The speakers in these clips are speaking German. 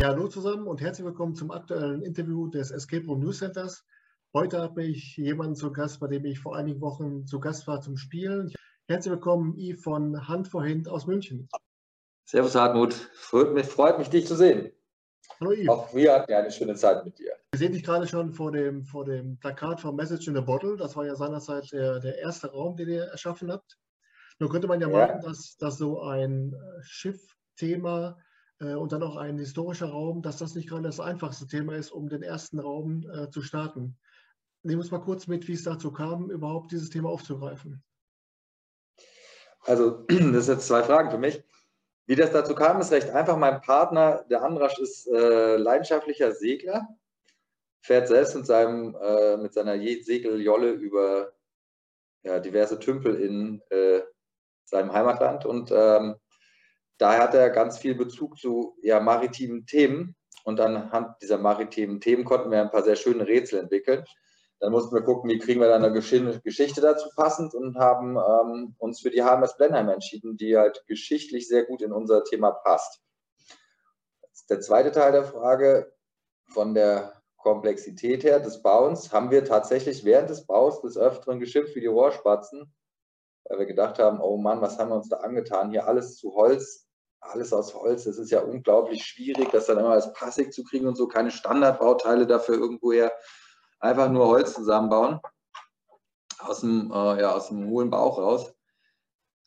Ja, hallo zusammen und herzlich willkommen zum aktuellen Interview des Escape Room News Centers. Heute habe ich jemanden zu Gast, bei dem ich vor einigen Wochen zu Gast war zum Spielen. Herzlich willkommen, Yves von Hand vor Hand aus München. Servus Hartmut, freut mich, freut mich dich zu sehen. Hallo Yves. Auch wir hatten ja eine schöne Zeit mit dir. Wir sehen dich gerade schon vor dem, vor dem Plakat von Message in a Bottle. Das war ja seinerzeit der, der erste Raum, den ihr erschaffen habt. Nun könnte man ja, ja. meinen, dass, dass so ein Schiff-Thema und dann auch ein historischer Raum, dass das nicht gerade das einfachste Thema ist, um den ersten Raum äh, zu starten. Nehmen wir uns mal kurz mit, wie es dazu kam, überhaupt dieses Thema aufzugreifen. Also, das sind jetzt zwei Fragen für mich. Wie das dazu kam, ist recht einfach. Mein Partner, der Andrasch, ist äh, leidenschaftlicher Segler, fährt selbst mit, seinem, äh, mit seiner Segeljolle über ja, diverse Tümpel in äh, seinem Heimatland und ähm, daher hat er ganz viel Bezug zu ja, maritimen Themen und anhand dieser maritimen Themen konnten wir ein paar sehr schöne Rätsel entwickeln. Dann mussten wir gucken, wie kriegen wir dann eine Geschichte dazu passend und haben ähm, uns für die HMS Blenheim entschieden, die halt geschichtlich sehr gut in unser Thema passt. Der zweite Teil der Frage von der Komplexität her des Bauens haben wir tatsächlich während des Baus des Öfteren geschimpft wie die Rohrspatzen, weil wir gedacht haben, oh Mann, was haben wir uns da angetan? Hier alles zu Holz, alles aus Holz. Das ist ja unglaublich schwierig, das dann immer als passig zu kriegen und so, keine Standardbauteile dafür irgendwoher einfach nur Holz zusammenbauen, aus dem, äh, ja, aus dem hohlen Bauch raus,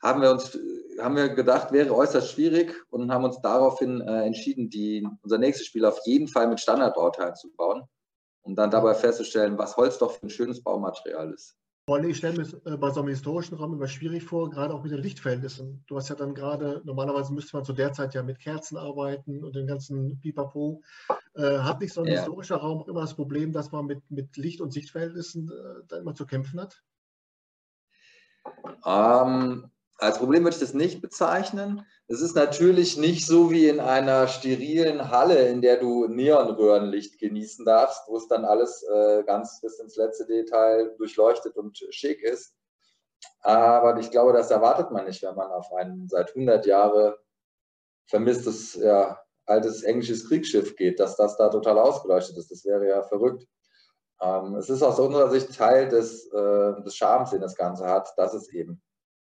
haben wir uns haben wir gedacht, wäre äußerst schwierig und haben uns daraufhin äh, entschieden, die, unser nächstes Spiel auf jeden Fall mit Standardbauteilen zu bauen, um dann dabei festzustellen, was Holz doch für ein schönes Baumaterial ist. Ich stelle mir äh, bei so einem historischen Raum immer schwierig vor, gerade auch mit den Lichtverhältnissen. Du hast ja dann gerade, normalerweise müsste man zu der Zeit ja mit Kerzen arbeiten und den ganzen Pipapo. Äh, hat nicht so ein ja. historischer Raum auch immer das Problem, dass man mit, mit Licht- und Sichtverhältnissen äh, da immer zu kämpfen hat? Ähm, als Problem würde ich das nicht bezeichnen. Es ist natürlich nicht so wie in einer sterilen Halle, in der du Neonröhrenlicht genießen darfst, wo es dann alles äh, ganz bis ins letzte Detail durchleuchtet und schick ist. Aber ich glaube, das erwartet man nicht, wenn man auf ein seit 100 Jahren vermisstes ja, altes englisches Kriegsschiff geht, dass das da total ausgeleuchtet ist. Das wäre ja verrückt. Ähm, es ist aus unserer Sicht Teil des, äh, des Charmes, den das Ganze hat, dass es eben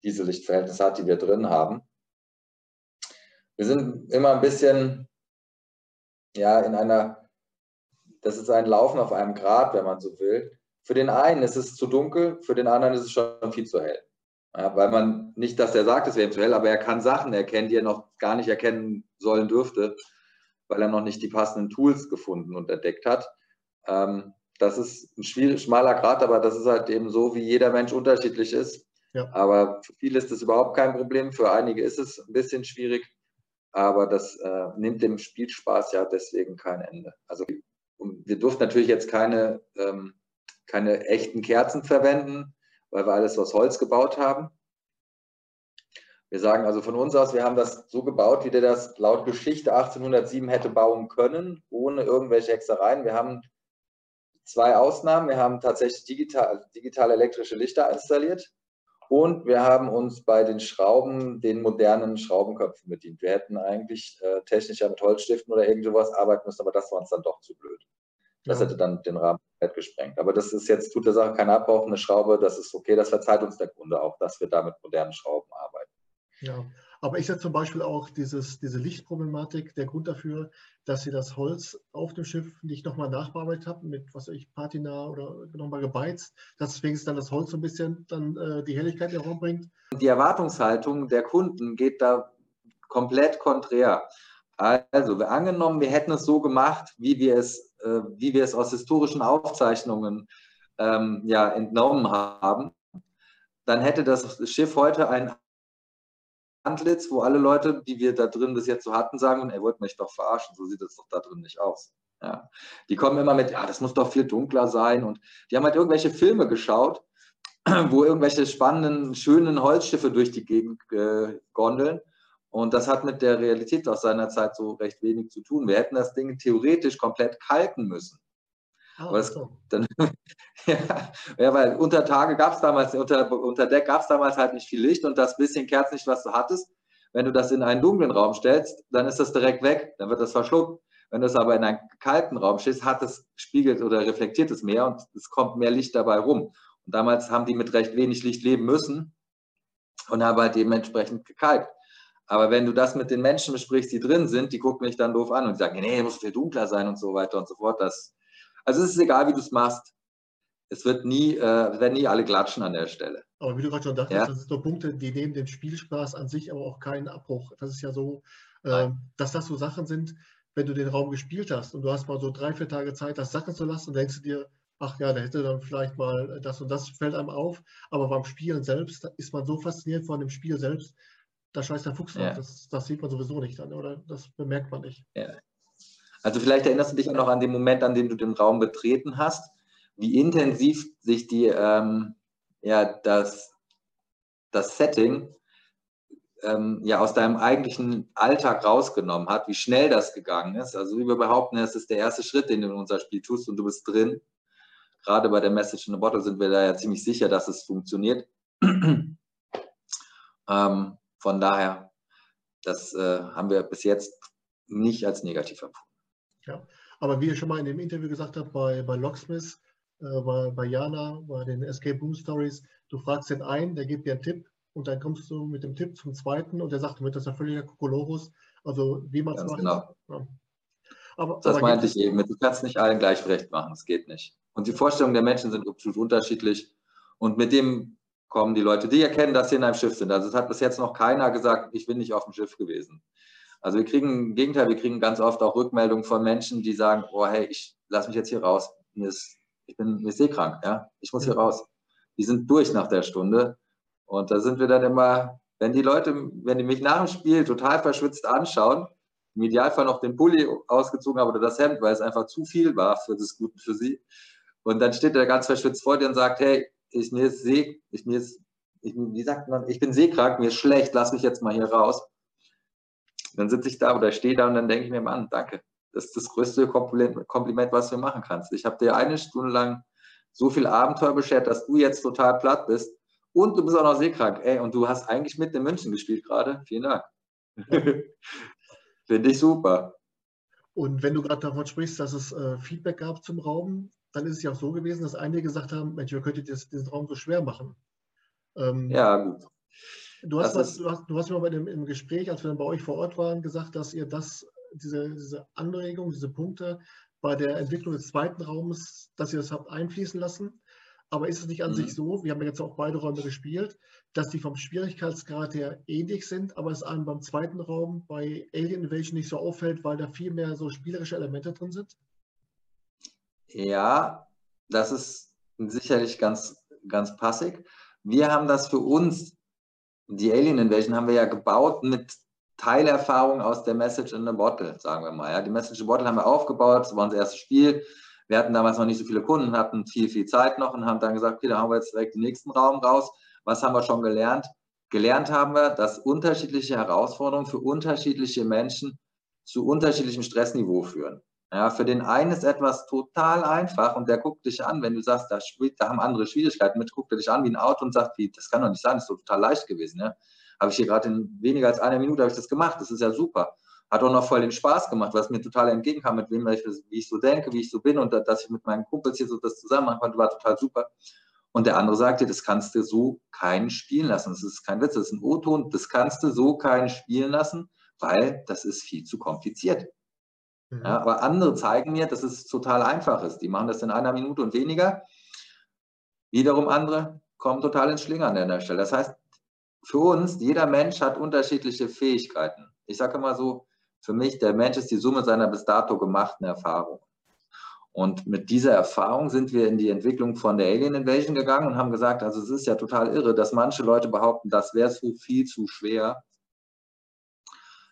diese Lichtverhältnisse hat, die wir drin haben. Wir sind immer ein bisschen ja, in einer, das ist ein Laufen auf einem Grad, wenn man so will. Für den einen ist es zu dunkel, für den anderen ist es schon viel zu hell. Ja, weil man nicht, dass er sagt, es wäre zu hell, aber er kann Sachen erkennen, die er noch gar nicht erkennen sollen dürfte, weil er noch nicht die passenden Tools gefunden und entdeckt hat. Ähm, das ist ein schmaler Grad, aber das ist halt eben so, wie jeder Mensch unterschiedlich ist. Ja. Aber für viele ist das überhaupt kein Problem, für einige ist es ein bisschen schwierig, aber das äh, nimmt dem Spielspaß ja deswegen kein Ende. Also wir durften natürlich jetzt keine, ähm, keine echten Kerzen verwenden, weil wir alles aus Holz gebaut haben. Wir sagen also von uns aus, wir haben das so gebaut, wie der das laut Geschichte 1807 hätte bauen können, ohne irgendwelche Hexereien. Wir haben zwei Ausnahmen. Wir haben tatsächlich digital, digital elektrische Lichter installiert und wir haben uns bei den Schrauben den modernen Schraubenköpfen bedient. Wir hätten eigentlich äh, technischer mit Holzstiften oder irgend sowas arbeiten müssen, aber das war uns dann doch zu blöd. Das ja. hätte dann den Rahmen gesprengt. Aber das ist jetzt, tut der Sache keinen Abbruch, eine Schraube, das ist okay, das verzeiht uns der Kunde auch, dass wir da mit modernen Schrauben arbeiten. Ja, aber ich sehe zum Beispiel auch dieses, diese Lichtproblematik, der Grund dafür, dass Sie das Holz auf dem Schiff nicht nochmal nachbearbeitet haben mit, was weiß ich, Patina oder nochmal gebeizt, dass wenigstens dann das Holz so ein bisschen dann äh, die Helligkeit in den Raum bringt. Die Erwartungshaltung der Kunden geht da komplett konträr. Also, wir angenommen, wir hätten es so gemacht, wie wir es, äh, wie wir es aus historischen Aufzeichnungen ähm, ja, entnommen haben, dann hätte das Schiff heute ein Antlitz, wo alle Leute, die wir da drin bis jetzt so hatten, sagen, er wollte mich doch verarschen, so sieht es doch da drin nicht aus. Ja. Die kommen immer mit, ja, das muss doch viel dunkler sein. Und die haben halt irgendwelche Filme geschaut, wo irgendwelche spannenden, schönen Holzschiffe durch die Gegend äh, gondeln. Und das hat mit der Realität aus seiner Zeit so recht wenig zu tun. Wir hätten das Ding theoretisch komplett kalken müssen. Oh, das, dann, ja, ja, weil unter Tage gab es damals, unter, unter Deck gab es damals halt nicht viel Licht und das bisschen Kerzenlicht, was du hattest, wenn du das in einen dunklen Raum stellst, dann ist das direkt weg, dann wird das verschluckt. Wenn du es aber in einen kalten Raum stehst, hat es spiegelt oder reflektiert es mehr und es kommt mehr Licht dabei rum. Und damals haben die mit recht wenig Licht leben müssen und haben halt dementsprechend gekalkt. Aber wenn du das mit den Menschen besprichst, die drin sind, die gucken mich dann doof an und sagen, nee, muss viel dunkler sein und so weiter und so fort. Das, also es ist egal, wie du es machst. Es wird nie, äh, werden nie alle klatschen an der Stelle. Aber wie du gerade schon dachtest, ja? das sind doch Punkte, die nehmen dem Spielspaß an sich aber auch keinen Abbruch. Das ist ja so, äh, dass das so Sachen sind, wenn du den Raum gespielt hast und du hast mal so drei, vier Tage Zeit, das sacken zu lassen, denkst du dir, ach ja, da hätte dann vielleicht mal das und das fällt einem auf. Aber beim Spielen selbst ist man so fasziniert von dem Spiel selbst, da scheißt der Fuchs ja. Das, das, sieht man sowieso nicht dann, oder? Das bemerkt man nicht. Ja. Also vielleicht erinnerst du dich auch noch an den Moment, an dem du den Raum betreten hast, wie intensiv sich die, ähm, ja, das, das Setting ähm, ja aus deinem eigentlichen Alltag rausgenommen hat, wie schnell das gegangen ist. Also wie wir behaupten, es ist der erste Schritt, den du in unser Spiel tust und du bist drin. Gerade bei der Message in the Bottle sind wir da ja ziemlich sicher, dass es funktioniert. ähm, von daher, das äh, haben wir bis jetzt nicht als negativ empfunden. Ja, aber wie ihr schon mal in dem Interview gesagt habt, bei, bei Locksmith, äh, bei, bei Jana, bei den Escape Room Stories, du fragst den einen, der gibt dir einen Tipp und dann kommst du mit dem Tipp zum zweiten und der sagt, mit das ist ja völliger Kokolorus. Also wie man es macht. Genau. Ja. Aber, das aber meinte ich eben. Du kannst nicht allen gleich recht machen. Das geht nicht. Und die Vorstellungen der Menschen sind absolut unterschiedlich. Und mit dem kommen die Leute, die erkennen, dass sie in einem Schiff sind. Also es hat bis jetzt noch keiner gesagt, ich bin nicht auf dem Schiff gewesen. Also wir kriegen, im Gegenteil, wir kriegen ganz oft auch Rückmeldungen von Menschen, die sagen, oh hey, ich lass mich jetzt hier raus. Mir ist, ich bin mir ist seekrank, ja. Ich muss hier raus. Die sind durch nach der Stunde. Und da sind wir dann immer, wenn die Leute, wenn die mich nach dem Spiel total verschwitzt anschauen, im Idealfall noch den Pulli ausgezogen haben oder das Hemd, weil es einfach zu viel war für das Gute für sie. Und dann steht er ganz verschwitzt vor dir und sagt, hey, ich, mir ist See, ich, mir ist, ich, wie sagt man, ich bin seekrank, mir ist schlecht, lass mich jetzt mal hier raus. Dann sitze ich da oder stehe da und dann denke ich mir, Mann, danke. Das ist das größte Kompliment, was du mir machen kannst. Ich habe dir eine Stunde lang so viel Abenteuer beschert, dass du jetzt total platt bist und du bist auch noch seekrank. Ey, und du hast eigentlich mit in München gespielt gerade. Vielen Dank. Finde ich super. Und wenn du gerade davon sprichst, dass es äh, Feedback gab zum Raum, dann ist es ja auch so gewesen, dass einige gesagt haben, Mensch, ihr könntet diesen Raum so schwer machen. Ähm, ja, gut. Du hast, mal, du, hast, du hast mir bei dem, im Gespräch, als wir dann bei euch vor Ort waren, gesagt, dass ihr das, diese, diese Anregung, diese Punkte bei der Entwicklung des zweiten Raumes, dass ihr das habt einfließen lassen. Aber ist es nicht an mhm. sich so, wir haben ja jetzt auch beide Räume gespielt, dass die vom Schwierigkeitsgrad her ähnlich sind, aber es einem beim zweiten Raum bei Alien Invasion nicht so auffällt, weil da viel mehr so spielerische Elemente drin sind? Ja, das ist sicherlich ganz, ganz passig. Wir haben das für uns, die Alien Invasion haben wir ja gebaut mit Teilerfahrung aus der Message in the Bottle, sagen wir mal. Ja. Die Message in the Bottle haben wir aufgebaut, das war unser erstes Spiel. Wir hatten damals noch nicht so viele Kunden, hatten viel, viel Zeit noch und haben dann gesagt, okay, da haben wir jetzt direkt den nächsten Raum raus. Was haben wir schon gelernt? Gelernt haben wir, dass unterschiedliche Herausforderungen für unterschiedliche Menschen zu unterschiedlichem Stressniveau führen. Ja, für den einen ist etwas total einfach und der guckt dich an, wenn du sagst, da, da haben andere Schwierigkeiten mit, guckt er dich an wie ein Auto und sagt, wie, das kann doch nicht sein, das ist doch total leicht gewesen. Ja? Habe ich hier gerade in weniger als einer Minute ich das gemacht, das ist ja super. Hat auch noch voll den Spaß gemacht, was mir total entgegenkam, mit wem ich, wie ich so denke, wie ich so bin und dass ich mit meinen Kumpels hier so das zusammen machen konnte, war total super. Und der andere sagt dir, das kannst du so keinen spielen lassen. Das ist kein Witz, das ist ein O-Ton, das kannst du so keinen spielen lassen, weil das ist viel zu kompliziert. Mhm. Ja, aber andere zeigen mir, dass es total einfach ist. Die machen das in einer Minute und weniger. Wiederum andere kommen total ins Schlingern an der Stelle. Das heißt, für uns, jeder Mensch hat unterschiedliche Fähigkeiten. Ich sage immer so, für mich, der Mensch ist die Summe seiner bis dato gemachten Erfahrungen. Und mit dieser Erfahrung sind wir in die Entwicklung von der Alien Invasion gegangen und haben gesagt, also es ist ja total irre, dass manche Leute behaupten, das wäre so viel zu schwer.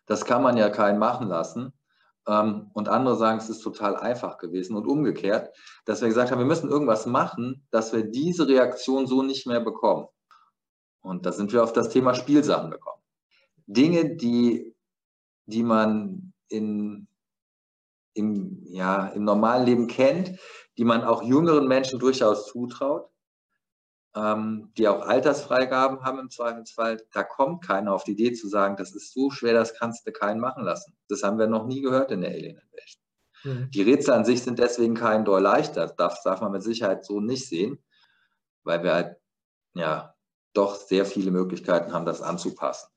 Das kann man ja keinen machen lassen. Ähm, und andere sagen, es ist total einfach gewesen und umgekehrt, dass wir gesagt haben, wir müssen irgendwas machen, dass wir diese Reaktion so nicht mehr bekommen. Und da sind wir auf das Thema Spielsachen gekommen. Dinge, die, die man in, im, ja, im normalen Leben kennt, die man auch jüngeren Menschen durchaus zutraut, ähm, die auch Altersfreigaben haben im Zweifelsfall, da kommt keiner auf die Idee zu sagen, das ist so schwer, das kannst du keinen machen lassen. Das haben wir noch nie gehört in der Alien Invasion. Mhm. Die Rätsel an sich sind deswegen kein Doll leichter. Das darf man mit Sicherheit so nicht sehen, weil wir halt ja doch sehr viele Möglichkeiten haben, das anzupassen.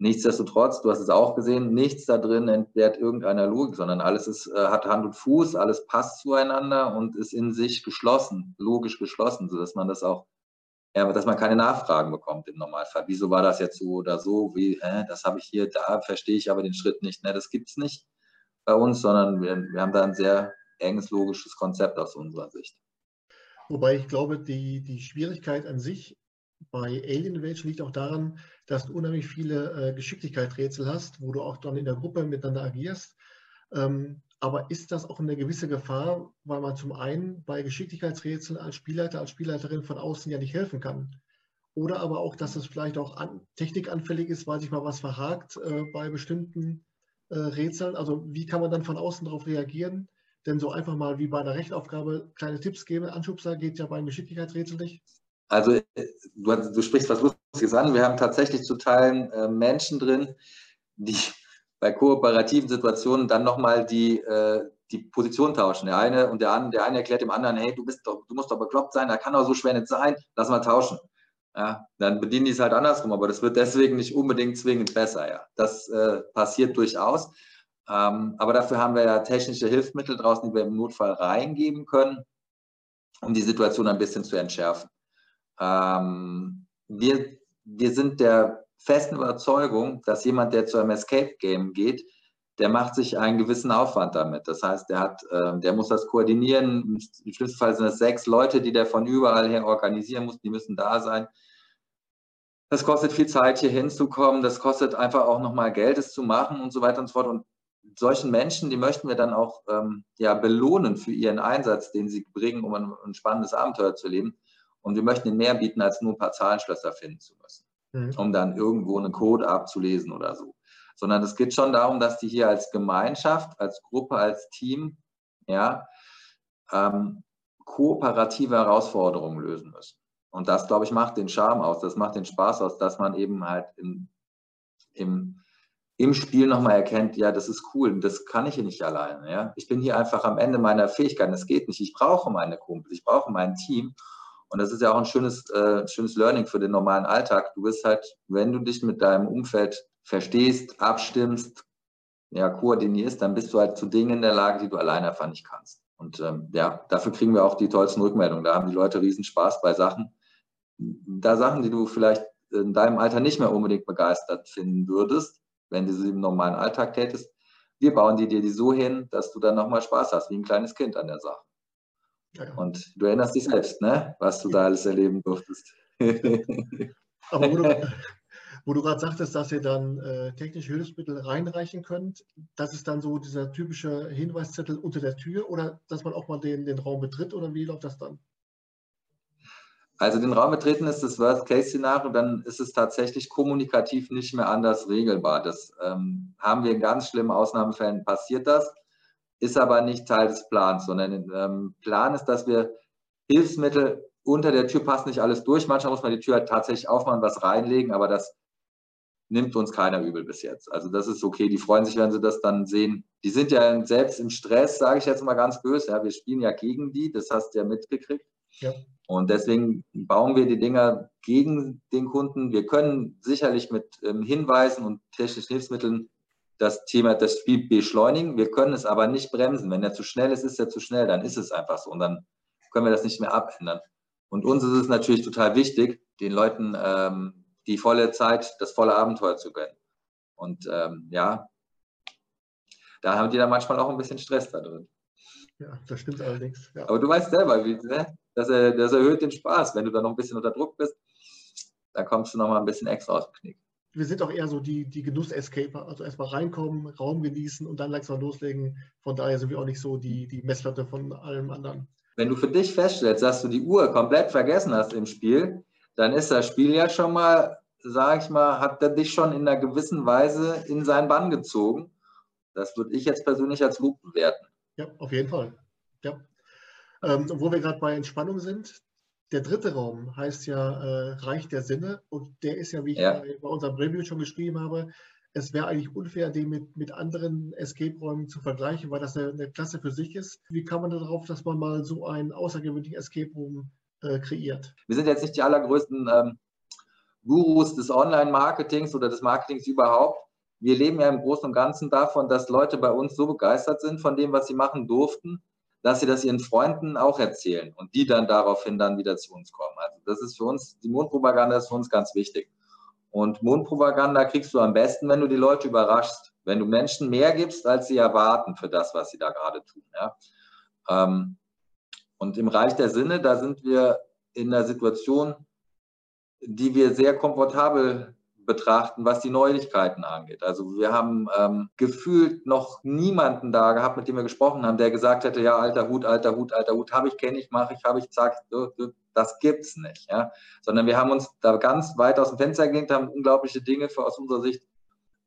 Nichtsdestotrotz, du hast es auch gesehen, nichts da drin entbehrt irgendeiner Logik, sondern alles ist, äh, hat Hand und Fuß, alles passt zueinander und ist in sich geschlossen, logisch geschlossen, sodass man das auch, ja, dass man keine Nachfragen bekommt im Normalfall. Wieso war das jetzt so oder so? Wie, hä, das habe ich hier, da verstehe ich aber den Schritt nicht. Ne, das gibt es nicht bei uns, sondern wir, wir haben da ein sehr enges logisches Konzept aus unserer Sicht. Wobei ich glaube, die, die Schwierigkeit an sich bei Alien Invasion liegt auch daran, dass du unheimlich viele äh, Geschicklichkeitsrätsel hast, wo du auch dann in der Gruppe miteinander agierst. Ähm, aber ist das auch eine gewisse Gefahr, weil man zum einen bei Geschicklichkeitsrätseln als Spielleiter, als Spielleiterin von außen ja nicht helfen kann? Oder aber auch, dass es vielleicht auch an, technikanfällig ist, weil sich mal was verhakt äh, bei bestimmten äh, Rätseln. Also wie kann man dann von außen darauf reagieren? Denn so einfach mal wie bei einer Rechenaufgabe kleine Tipps geben, Anschubser geht ja beim Geschicklichkeitsrätsel nicht. Also äh, du, du, sprichst was Lustiges an. Wir haben tatsächlich zu Teilen äh, Menschen drin, die bei kooperativen Situationen dann nochmal die, äh, die Position tauschen. Der eine und der andere, der eine erklärt dem anderen, hey, du bist doch, du musst doch bekloppt sein, da kann doch so schwer nicht sein, lass mal tauschen. Ja, dann bedienen die es halt andersrum, aber das wird deswegen nicht unbedingt zwingend besser. Ja. Das äh, passiert durchaus. Ähm, aber dafür haben wir ja technische Hilfsmittel draußen, die wir im Notfall reingeben können, um die Situation ein bisschen zu entschärfen. Ähm, wir, wir sind der festen Überzeugung, dass jemand, der zu einem Escape-Game geht, der macht sich einen gewissen Aufwand damit. Das heißt, der, hat, äh, der muss das koordinieren. Im schlimmsten Fall sind es sechs Leute, die der von überall her organisieren muss. Die müssen da sein. Das kostet viel Zeit, hier hinzukommen. Das kostet einfach auch nochmal Geld, es zu machen und so weiter und so fort. Und solchen Menschen, die möchten wir dann auch ähm, ja, belohnen für ihren Einsatz, den sie bringen, um ein, ein spannendes Abenteuer zu leben. Und wir möchten ihnen mehr bieten, als nur ein paar Zahlenschlösser finden zu müssen, mhm. um dann irgendwo einen Code abzulesen oder so. Sondern es geht schon darum, dass die hier als Gemeinschaft, als Gruppe, als Team, ja, ähm, kooperative Herausforderungen lösen müssen. Und das, glaube ich, macht den Charme aus, das macht den Spaß aus, dass man eben halt im, im, im Spiel nochmal erkennt, ja, das ist cool, das kann ich hier nicht alleine. Ja? Ich bin hier einfach am Ende meiner Fähigkeiten, es geht nicht. Ich brauche meine Kumpel, ich brauche mein Team und das ist ja auch ein schönes, äh, schönes Learning für den normalen Alltag. Du bist halt, wenn du dich mit deinem Umfeld verstehst, abstimmst, ja, koordinierst, dann bist du halt zu Dingen in der Lage, die du alleine einfach nicht kannst. Und ähm, ja, dafür kriegen wir auch die tollsten Rückmeldungen. Da haben die Leute riesen Spaß bei Sachen. Da Sachen, die du vielleicht in deinem Alter nicht mehr unbedingt begeistert finden würdest, wenn du sie im normalen Alltag tätest. Wir bauen die dir die so hin, dass du dann nochmal Spaß hast, wie ein kleines Kind an der Sache. Und du erinnerst dich selbst, ne? was du da alles erleben durftest. Aber wo du, wo du gerade sagtest, dass ihr dann äh, technische Hilfsmittel reinreichen könnt, das ist dann so dieser typische Hinweiszettel unter der Tür oder dass man auch mal den, den Raum betritt oder wie läuft das dann? Also den Raum betreten ist das Worst-Case-Szenario, dann ist es tatsächlich kommunikativ nicht mehr anders regelbar. Das ähm, haben wir in ganz schlimmen Ausnahmefällen passiert das ist aber nicht Teil des Plans, sondern ähm, Plan ist, dass wir Hilfsmittel unter der Tür passt nicht alles durch. Manchmal muss man die Tür halt tatsächlich aufmachen, was reinlegen, aber das nimmt uns keiner übel bis jetzt. Also das ist okay. Die freuen sich, wenn sie das dann sehen. Die sind ja selbst im Stress, sage ich jetzt mal ganz böse. Ja, wir spielen ja gegen die, das hast du ja mitgekriegt. Ja. Und deswegen bauen wir die Dinger gegen den Kunden. Wir können sicherlich mit ähm, Hinweisen und technischen Hilfsmitteln das Thema das Spiel beschleunigen. Wir können es aber nicht bremsen. Wenn er zu schnell ist, ist er zu schnell, dann ist es einfach so und dann können wir das nicht mehr abändern. Und uns ist es natürlich total wichtig, den Leuten ähm, die volle Zeit, das volle Abenteuer zu gönnen. Und ähm, ja, da haben die dann manchmal auch ein bisschen Stress da drin. Ja, das stimmt allerdings. Ja. Aber du weißt selber, wie, ne? das, das erhöht den Spaß. Wenn du dann noch ein bisschen unter Druck bist, dann kommst du noch mal ein bisschen extra aus dem Knick wir sind auch eher so die, die Genuss-Escaper. Also erstmal reinkommen, Raum genießen und dann langsam loslegen. Von daher sind wir auch nicht so die, die Messlatte von allem anderen. Wenn du für dich feststellst, dass du die Uhr komplett vergessen hast im Spiel, dann ist das Spiel ja schon mal, sag ich mal, hat er dich schon in einer gewissen Weise in seinen Bann gezogen. Das würde ich jetzt persönlich als Loop bewerten. Ja, auf jeden Fall. Ja. Ähm, wo wir gerade bei Entspannung sind, der dritte Raum heißt ja äh, Reich der Sinne und der ist ja, wie ich ja. bei, unserem Review schon geschrieben habe, es wäre eigentlich unfair, den mit, mit anderen Escape-Räumen zu vergleichen, weil das eine, eine, Klasse für sich ist. Wie kann man darauf, dass man mal so einen außergewöhnlichen Escape-Room äh, kreiert? Wir sind jetzt nicht die allergrößten ähm, Gurus des Online-Marketings oder des Marketings überhaupt. Wir leben ja im Großen und Ganzen davon, dass Leute bei uns so begeistert sind von dem, was sie machen durften, dass sie das ihren Freunden auch erzählen und die dann daraufhin dann wieder zu uns kommen. Also das ist für uns, die Mondpropaganda ist für uns ganz wichtig. Und Mondpropaganda kriegst du am besten, wenn du die Leute überraschst, wenn du Menschen mehr gibst, als sie erwarten für das, was sie da gerade tun. Ja? Ähm, und im Reich der Sinne, da sind wir in einer Situation, die wir sehr komfortabel betrachten, was die Neuigkeiten angeht. Also wir haben ähm, gefühlt noch niemanden da gehabt, mit dem wir gesprochen haben, der gesagt hätte, ja, alter Hut, alter Hut, alter Hut, habe ich, kenne ich, mache ich, habe ich, zack, das gibt's nicht. Ja? Sondern wir haben uns da ganz weit aus dem Fenster gelegt, haben unglaubliche Dinge für, aus unserer Sicht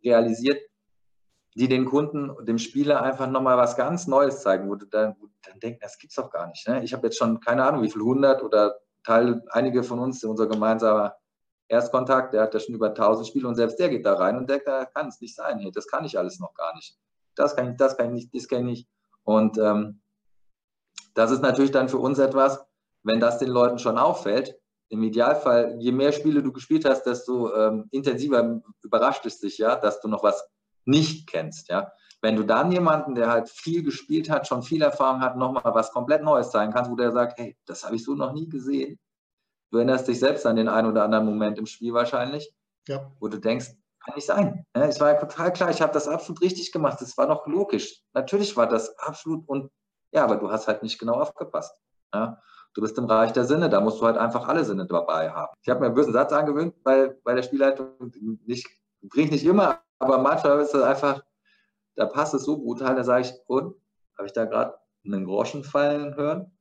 realisiert, die den Kunden, dem Spieler einfach nochmal was ganz Neues zeigen, wo du dann, wo dann denken, das gibt's doch gar nicht. Ne? Ich habe jetzt schon keine Ahnung, wie viel hundert oder Teil, einige von uns, unser gemeinsamer Erstkontakt, der hat ja schon über 1000 Spiele und selbst der geht da rein und denkt, da kann es nicht sein, hey, das kann ich alles noch gar nicht. Das kann ich, das kann ich nicht, das kenne ich. Und ähm, das ist natürlich dann für uns etwas, wenn das den Leuten schon auffällt. Im Idealfall, je mehr Spiele du gespielt hast, desto ähm, intensiver überrascht es dich ja, dass du noch was nicht kennst. Ja, wenn du dann jemanden, der halt viel gespielt hat, schon viel Erfahrung hat, nochmal was komplett Neues zeigen kannst, wo der sagt, hey, das habe ich so noch nie gesehen, Du erinnerst dich selbst an den einen oder anderen Moment im Spiel wahrscheinlich, ja. wo du denkst, kann nicht sein. Es war ja total klar, ich habe das absolut richtig gemacht. Das war doch logisch. Natürlich war das absolut und ja, aber du hast halt nicht genau aufgepasst. Ja? Du bist im Reich der Sinne, da musst du halt einfach alle Sinne dabei haben. Ich habe mir einen bösen Satz angewöhnt bei, bei der Spielleitung. Nicht, bringt nicht immer, aber manchmal ist es einfach, da passt es so brutal, da sage ich, und habe ich da gerade einen Groschen fallen hören?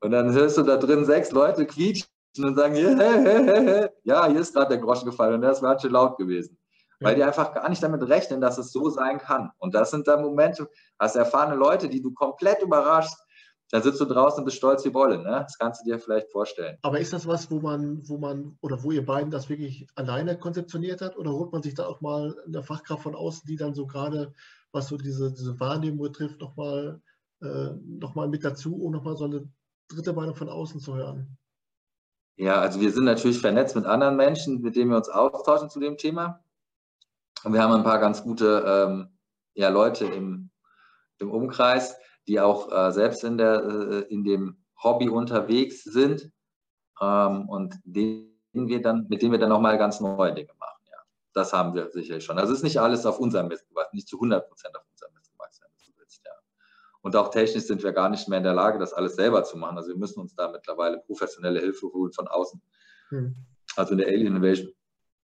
Und dann hörst du da drin sechs Leute quietschen und sagen, yeah, ja, hier ist gerade der Groschen gefallen und der ist ganz schön laut gewesen. Weil die einfach gar nicht damit rechnen, dass es so sein kann. Und das sind dann Momente, hast erfahrene Leute, die du komplett überraschst, da sitzt du draußen und bist stolz wie Bolle. Ne? Das kannst du dir vielleicht vorstellen. Aber ist das was, wo man, wo man oder wo ihr beiden das wirklich alleine konzeptioniert habt? Oder holt man sich da auch mal eine Fachkraft von außen, die dann so gerade, was so diese, diese Wahrnehmung betrifft, nochmal äh, noch mit dazu, um nochmal so eine dritte Meinung von außen zu hören? Ja, also wir sind natürlich vernetzt mit anderen Menschen, mit denen wir uns austauschen zu dem Thema. Und wir haben ein paar ganz gute ähm, ja, Leute im, im Umkreis, die auch äh, selbst in, der, äh, in dem Hobby unterwegs sind ähm, und denen wir dann, mit denen wir dann nochmal ganz neue Dinge machen. Ja. Das haben wir sicherlich schon. Also es ist nicht alles auf unserem Mist gewachsen, nicht zu 100 Prozent auf unserem Mist gewachsen, wenn du willst. Ja. Und auch technisch sind wir gar nicht mehr in der Lage, das alles selber zu machen. Also wir müssen uns da mittlerweile professionelle Hilfe holen von außen. Hm. Also in der Alien Invasion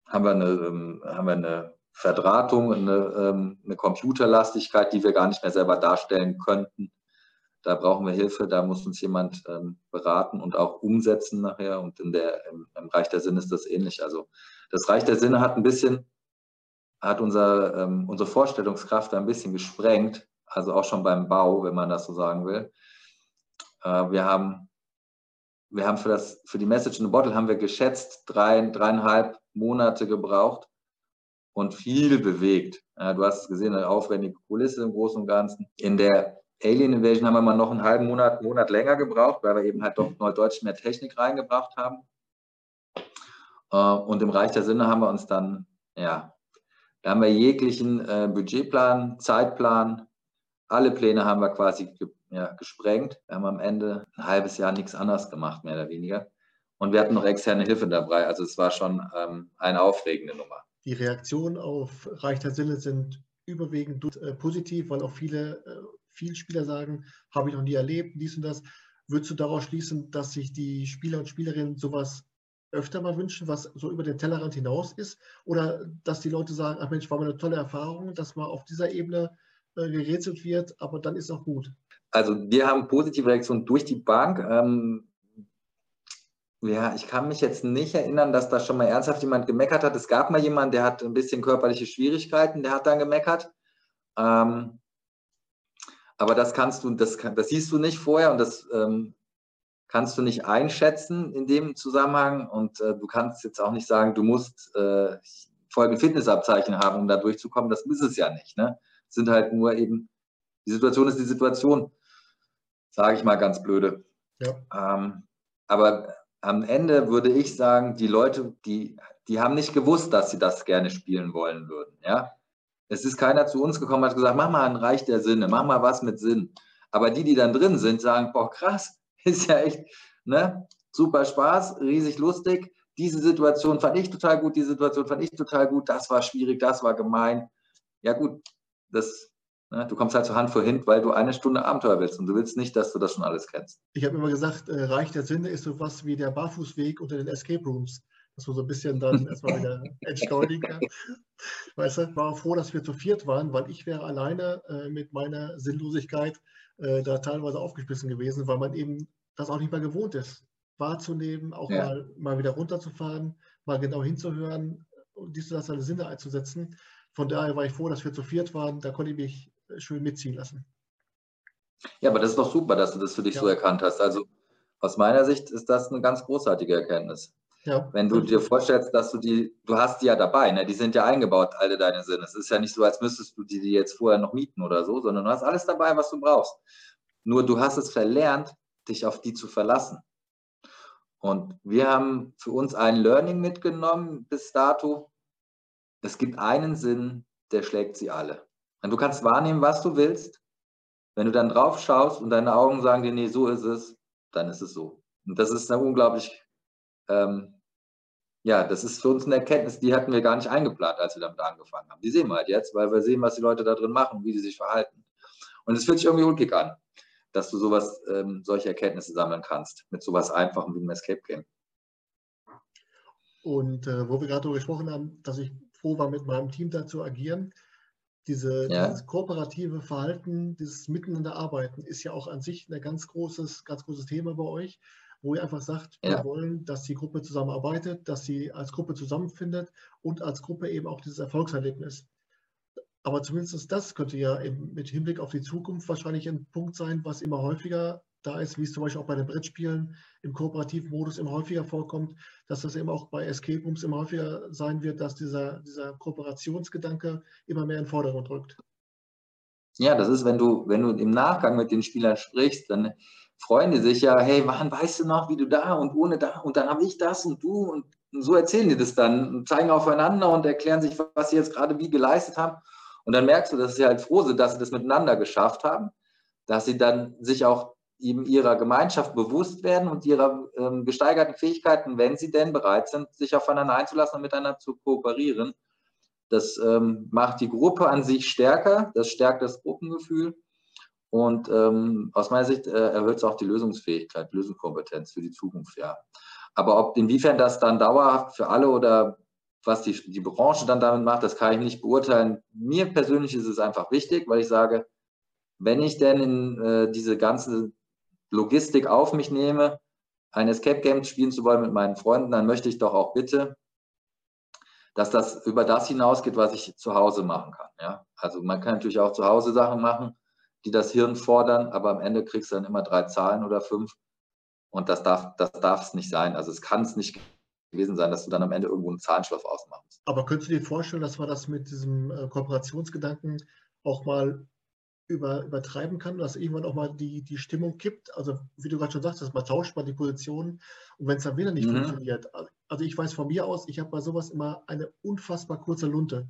haben wir eine, ähm, haben wir eine Verdrahtung, eine, ähm, eine Computerlastigkeit, die wir gar nicht mehr selber darstellen könnten. Da brauchen wir Hilfe, da muss uns jemand ähm, beraten und auch umsetzen nachher. Und in der, im, im, Reich der Sinne ist das ähnlich. Also das Reich der Sinne hat ein bisschen, hat unser, unsere Vorstellungskraft ein bisschen gesprengt, also auch schon beim Bau, wenn man das so sagen will. Äh, wir haben, wir haben für, das, für die Message in the Bottle haben wir geschätzt drei, dreieinhalb Monate gebraucht und viel bewegt. du hast es gesehen, eine aufwendige Kulisse im Großen und Ganzen. In der Alien Invasion haben wir mal noch einen halben Monat, Monat länger gebraucht, weil wir eben halt doch neudeutsch mehr Technik reingebracht haben. Äh, und im Reich der Sinne haben wir uns dann, ja, da haben wir jeglichen äh, Budgetplan, Zeitplan, alle Pläne haben wir quasi ja, gesprengt. Wir haben am Ende ein halbes Jahr nichts anderes gemacht, mehr oder weniger. Und wir hatten noch externe Hilfe dabei. Also es war schon ähm, eine aufregende Nummer. Die Reaktionen auf Reich der Sinne sind überwiegend äh, positiv, weil auch viele, äh, viele Spieler sagen, habe ich noch nie erlebt, dies und das. Würdest du daraus schließen, dass sich die Spieler und Spielerinnen sowas öfter mal wünschen, was so über den Tellerrand hinaus ist? Oder dass die Leute sagen, ach Mensch, war mal eine tolle Erfahrung, dass man auf dieser Ebene äh, gerätselt wird, aber dann ist auch gut. Also wir haben positive Reaktionen durch die Bank. Ähm, ja, ich kann mich jetzt nicht erinnern, dass da schon mal ernsthaft jemand gemeckert hat. Es gab mal jemanden, der hat ein bisschen körperliche Schwierigkeiten, der hat dann gemeckert. Ähm, aber das kannst du, das, das siehst du nicht vorher und das ähm, kannst du nicht einschätzen in dem Zusammenhang. Und äh, du kannst jetzt auch nicht sagen, du musst äh, folgende Fitnessabzeichen haben, um da durchzukommen. Das ist es ja nicht. Ne? Sind halt nur eben, die Situation ist die Situation, sage ich mal ganz blöde. Ja. Ähm, aber am Ende würde ich sagen, die Leute, die, die haben nicht gewusst, dass sie das gerne spielen wollen würden. Ja? Es ist keiner zu uns gekommen und hat gesagt, mach mal ein Reich der Sinne, mach mal was mit Sinn. Aber die, die dann drin sind, sagen, boah, krass, ist ja echt, ne? Super Spaß, riesig lustig. Diese Situation fand ich total gut, diese Situation fand ich total gut, das war schwierig, das war gemein. Ja, gut, das, ne? du kommst halt zur Hand vor Hint, weil du eine Stunde Abenteuer willst und du willst nicht, dass du das schon alles kennst. Ich habe immer gesagt, äh, Reich der Sinne ist so was wie der Barfußweg unter den Escape Rooms dass wir so ein bisschen dann erstmal wieder entschleunigen. Weißt du, war froh, dass wir zu viert waren, weil ich wäre alleine äh, mit meiner Sinnlosigkeit äh, da teilweise aufgeschmissen gewesen, weil man eben das auch nicht mehr gewohnt ist, wahrzunehmen, auch ja. mal, mal wieder runterzufahren, mal genau hinzuhören und dies das seine Sinne einzusetzen. Von daher war ich froh, dass wir zu viert waren. Da konnte ich mich schön mitziehen lassen. Ja, aber das ist doch super, dass du das für dich ja. so erkannt hast. Also aus meiner Sicht ist das eine ganz großartige Erkenntnis. Ja. Wenn du dir vorstellst, dass du die, du hast die ja dabei, ne? die sind ja eingebaut, alle deine Sinne. Es ist ja nicht so, als müsstest du die, die jetzt vorher noch mieten oder so, sondern du hast alles dabei, was du brauchst. Nur du hast es verlernt, dich auf die zu verlassen. Und wir haben für uns ein Learning mitgenommen bis dato. Es gibt einen Sinn, der schlägt sie alle. Und du kannst wahrnehmen, was du willst. Wenn du dann drauf schaust und deine Augen sagen dir, nee, so ist es, dann ist es so. Und das ist eine unglaublich ähm, ja, das ist für uns eine Erkenntnis, die hatten wir gar nicht eingeplant, als wir damit angefangen haben. Die sehen wir halt jetzt, weil wir sehen, was die Leute da drin machen, wie die sich verhalten. Und es fühlt sich irgendwie ulkig an, dass du sowas, ähm, solche Erkenntnisse sammeln kannst, mit sowas Einfachem wie einem Escape Game. Und äh, wo wir gerade darüber gesprochen haben, dass ich war, mit meinem Team da zu agieren, diese, ja. dieses kooperative Verhalten, dieses Miteinander arbeiten, ist ja auch an sich ein ganz großes, ganz großes Thema bei euch wo ihr einfach sagt, ja. wir wollen, dass die Gruppe zusammenarbeitet, dass sie als Gruppe zusammenfindet und als Gruppe eben auch dieses Erfolgserlebnis. Aber zumindest das könnte ja mit Hinblick auf die Zukunft wahrscheinlich ein Punkt sein, was immer häufiger da ist, wie es zum Beispiel auch bei den Brettspielen im kooperativen Modus immer häufiger vorkommt, dass das eben auch bei Escape Rooms immer häufiger sein wird, dass dieser, dieser Kooperationsgedanke immer mehr in den Vordergrund rückt. Ja, das ist, wenn du, wenn du im Nachgang mit den Spielern sprichst, dann freuen die sich ja, hey, Mann, weißt du noch, wie du da und ohne da und dann habe ich das und du und so erzählen die das dann und zeigen aufeinander und erklären sich, was sie jetzt gerade wie geleistet haben. Und dann merkst du, dass sie halt froh sind, dass sie das miteinander geschafft haben, dass sie dann sich auch eben ihrer Gemeinschaft bewusst werden und ihrer ähm, gesteigerten Fähigkeiten, wenn sie denn bereit sind, sich aufeinander einzulassen und miteinander zu kooperieren. Das ähm, macht die Gruppe an sich stärker, das stärkt das Gruppengefühl und ähm, aus meiner Sicht äh, erhöht es auch die Lösungsfähigkeit, Lösungskompetenz für die Zukunft, ja. Aber ob inwiefern das dann dauerhaft für alle oder was die, die Branche dann damit macht, das kann ich nicht beurteilen. Mir persönlich ist es einfach wichtig, weil ich sage, wenn ich denn in äh, diese ganze Logistik auf mich nehme, ein Escape Game spielen zu wollen mit meinen Freunden, dann möchte ich doch auch bitte, dass das über das hinausgeht, was ich zu Hause machen kann. Ja? Also man kann natürlich auch zu Hause Sachen machen, die das Hirn fordern, aber am Ende kriegst du dann immer drei Zahlen oder fünf. Und das darf, das es nicht sein. Also es kann es nicht gewesen sein, dass du dann am Ende irgendwo einen Zahlenstoff ausmachst. Aber könntest du dir vorstellen, dass man das mit diesem äh, Kooperationsgedanken auch mal über, übertreiben kann, dass irgendwann auch mal die, die Stimmung kippt? Also wie du gerade schon sagst, man tauscht mal die Positionen und wenn es dann wieder nicht mhm. funktioniert. Also ich weiß von mir aus, ich habe bei sowas immer eine unfassbar kurze Lunte.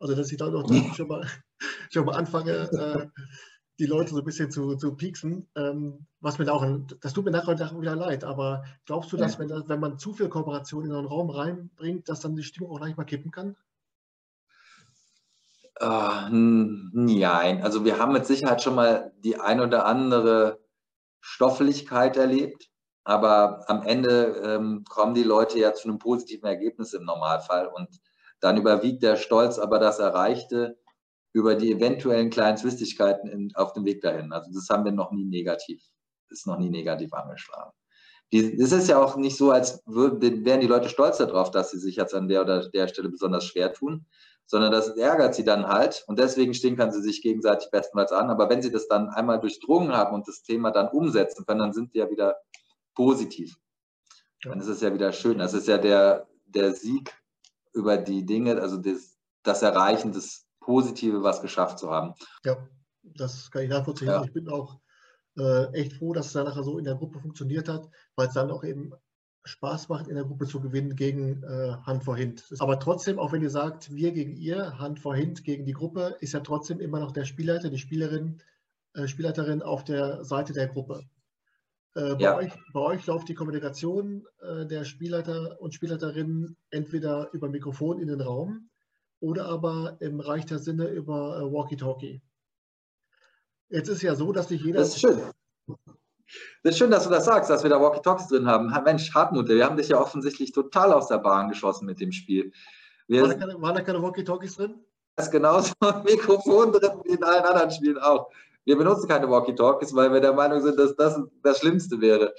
Also dass ich dann auch schon mal, schon mal anfange, äh, die Leute so ein bisschen zu, zu pieksen, ähm, was mir auch, das tut mir nachher wieder leid, aber glaubst du, dass ja. wenn, wenn man zu viel Kooperation in einen Raum reinbringt, dass dann die Stimmung auch leicht mal kippen kann? Uh, nein, also wir haben mit Sicherheit schon mal die ein oder andere Stofflichkeit erlebt, aber am Ende ähm, kommen die Leute ja zu einem positiven Ergebnis im Normalfall und dann überwiegt der Stolz aber das Erreichte über die eventuellen kleinen Zwistigkeiten in, auf dem Weg dahin. Also das haben wir noch nie negativ, ist noch nie negativ angeschlagen. Es ist ja auch nicht so, als würden, wären die Leute stolz darauf, dass sie sich jetzt an der oder der Stelle besonders schwer tun, sondern das ärgert sie dann halt und deswegen stehen kann sie sich gegenseitig bestenfalls an. Aber wenn sie das dann einmal durchdrungen haben und das Thema dann umsetzen können, dann sind sie ja wieder positiv. Dann ist es ja wieder schön. Das ist ja der, der Sieg über die Dinge, also das, das Erreichen, das Positive, was geschafft zu haben. Ja, das kann ich nachvollziehen. Ja. Ich bin auch äh, echt froh, dass es dann nachher so in der Gruppe funktioniert hat, weil es dann auch eben Spaß macht, in der Gruppe zu gewinnen gegen äh, Hand vor Hint. Aber trotzdem, auch wenn ihr sagt, wir gegen ihr, Hand vor Hint gegen die Gruppe, ist ja trotzdem immer noch der Spielleiter, die Spielerin, äh, Spielleiterin auf der Seite der Gruppe. Äh, bei, ja. euch, bei, euch, läuft die Kommunikation äh, der Spielleiter und Spielleiterinnen entweder über Mikrofon in den Raum oder aber im Reich der Sinne über äh, Walkie-Talkie. Jetzt ist ja so, dass nicht jeder. Das ist schön. Das ist schön, dass du das sagst, dass wir da Walkie-Talkies drin haben. Mensch, Hartmut, wir haben dich ja offensichtlich total aus der Bahn geschossen mit dem Spiel. Wir waren, da keine, da keine Walkie-Talkies drin? Da ist genauso ein Mikrofon drin wie in allen anderen Spielen auch. Wir benutzen keine Walkie-Talkies, weil wir der Meinung sind, dass das das Schlimmste wäre.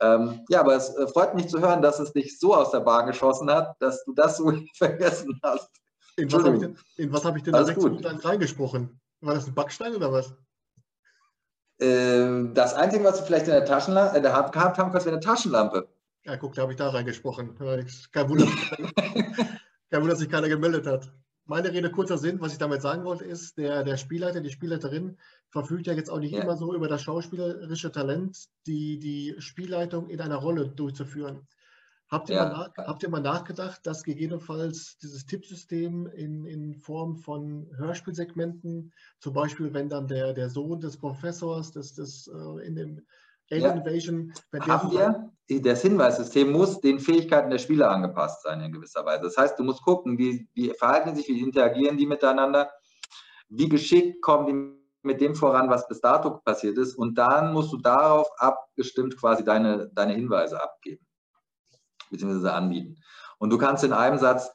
Ähm, ja, aber es äh, freut mich zu hören, dass es dich so aus der Bahn geschossen hat, dass du das so vergessen hast. In was habe ich denn, in was hab ich denn da sechs Minuten reingesprochen? War das ein Backstein oder was? Ähm, das Einzige, was wir vielleicht in der Taschenlampe, äh, gehabt haben, ist eine Taschenlampe. Ja, guck, da habe ich da reingesprochen. Kein Wunder, kein Wunder, dass sich keiner gemeldet hat. Meine Rede, kurzer Sinn, was ich damit sagen wollte, ist, der, der Spielleiter, die Spielleiterin verfügt ja jetzt auch nicht ja. immer so über das schauspielerische Talent, die, die Spielleitung in einer Rolle durchzuführen. Habt ihr, ja. mal, habt ihr mal nachgedacht, dass gegebenenfalls dieses Tippsystem in, in Form von Hörspielsegmenten, zum Beispiel wenn dann der, der Sohn des Professors des, des, uh, in dem Alien ja. Invasion, der Haben wir, das Hinweissystem muss den Fähigkeiten der Spieler angepasst sein in gewisser Weise. Das heißt, du musst gucken, wie, wie verhalten sich, wie interagieren die miteinander, wie geschickt kommen die mit dem voran, was bis dato passiert ist. Und dann musst du darauf abgestimmt quasi deine, deine Hinweise abgeben bzw. anbieten. Und du kannst in einem Satz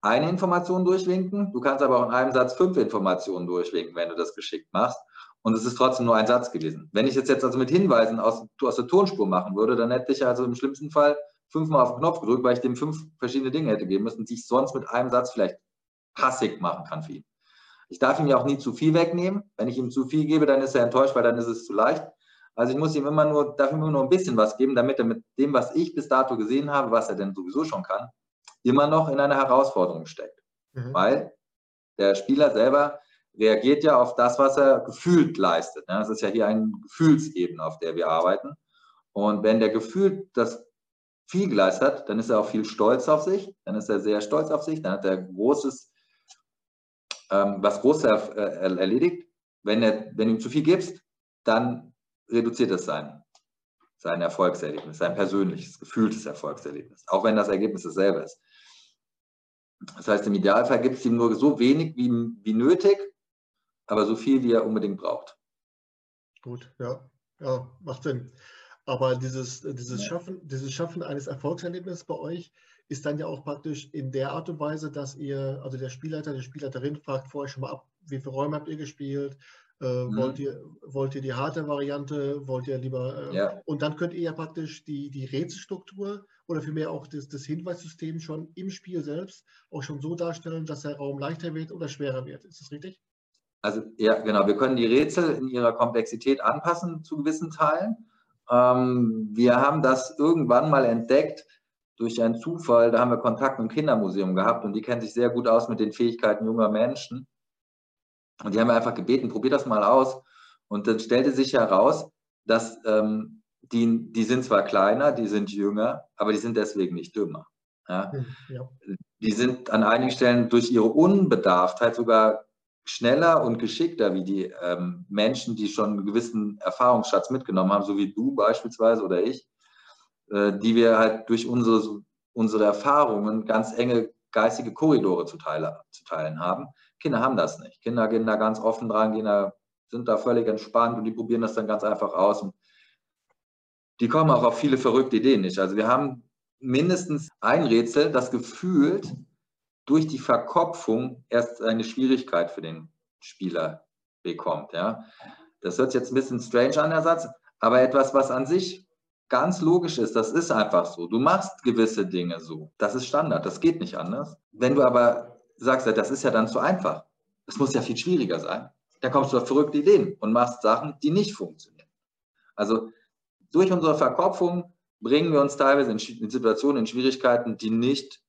eine Information durchwinken, du kannst aber auch in einem Satz fünf Informationen durchwinken, wenn du das geschickt machst. Und es ist trotzdem nur ein Satz gewesen. Wenn ich es jetzt also mit Hinweisen aus, aus der Tonspur machen würde, dann hätte ich also im schlimmsten Fall fünfmal auf den Knopf gedrückt, weil ich dem fünf verschiedene Dinge hätte geben müssen, die ich sonst mit einem Satz vielleicht passig machen kann für ihn. Ich darf ihm ja auch nie zu viel wegnehmen. Wenn ich ihm zu viel gebe, dann ist er enttäuscht, weil dann ist es zu leicht. Also ich muss ihm immer nur, ihm immer nur ein bisschen was geben, damit er mit dem, was ich bis dato gesehen habe, was er denn sowieso schon kann, immer noch in einer Herausforderung steckt. Mhm. Weil der Spieler selber reagiert ja auf das, was er gefühlt leistet. Das ist ja hier eine Gefühlsebene, auf der wir arbeiten. Und wenn der gefühlt das viel geleistet hat, dann ist er auch viel stolz auf sich, dann ist er sehr stolz auf sich, dann hat er großes, ähm, was Großes äh, erledigt. Wenn, er, wenn du ihm zu viel gibst, dann reduziert es sein, sein Erfolgserlebnis, sein persönliches, gefühltes Erfolgserlebnis, auch wenn das Ergebnis dasselbe ist. Das heißt, im Idealfall gibt es ihm nur so wenig wie, wie nötig, aber so viel, wie er unbedingt braucht. Gut, ja, ja macht Sinn. Aber dieses, dieses. Schaffen, dieses Schaffen eines Erfolgserlebnisses bei euch ist dann ja auch praktisch in der Art und Weise, dass ihr, also der Spielleiter, die Spielleiterin fragt vorher schon mal ab, wie viele Räume habt ihr gespielt, äh, mhm. wollt, ihr, wollt ihr die harte Variante? Wollt ihr lieber. Äh, ja. Und dann könnt ihr ja praktisch die, die Rätselstruktur oder vielmehr auch das, das Hinweissystem schon im Spiel selbst auch schon so darstellen, dass der Raum leichter wird oder schwerer wird. Ist das richtig? Also, ja, genau. Wir können die Rätsel in ihrer Komplexität anpassen zu gewissen Teilen. Ähm, wir haben das irgendwann mal entdeckt durch einen Zufall. Da haben wir Kontakt mit dem Kindermuseum gehabt und die kennen sich sehr gut aus mit den Fähigkeiten junger Menschen. Und die haben einfach gebeten, probier das mal aus. Und dann stellte sich heraus, dass ähm, die, die sind zwar kleiner, die sind jünger, aber die sind deswegen nicht dümmer. Ja? Hm, ja. Die sind an einigen Stellen durch ihre Unbedarftheit sogar schneller und geschickter wie die ähm, Menschen, die schon einen gewissen Erfahrungsschatz mitgenommen haben, so wie du beispielsweise oder ich, äh, die wir halt durch unsere, unsere Erfahrungen ganz enge geistige Korridore zu, teile, zu teilen haben. Kinder haben das nicht. Kinder gehen da ganz offen dran, gehen da, sind da völlig entspannt und die probieren das dann ganz einfach aus. Und die kommen auch auf viele verrückte Ideen nicht. Also wir haben mindestens ein Rätsel, das gefühlt durch die Verkopfung erst eine Schwierigkeit für den Spieler bekommt. Ja. Das hört jetzt ein bisschen strange an, der Satz, aber etwas, was an sich ganz logisch ist, das ist einfach so. Du machst gewisse Dinge so. Das ist Standard, das geht nicht anders. Wenn du aber sagst, das ist ja dann zu einfach. Es muss ja viel schwieriger sein. Da kommst du auf verrückte Ideen und machst Sachen, die nicht funktionieren. Also durch unsere Verkopfung bringen wir uns teilweise in Situationen, in Schwierigkeiten, die nicht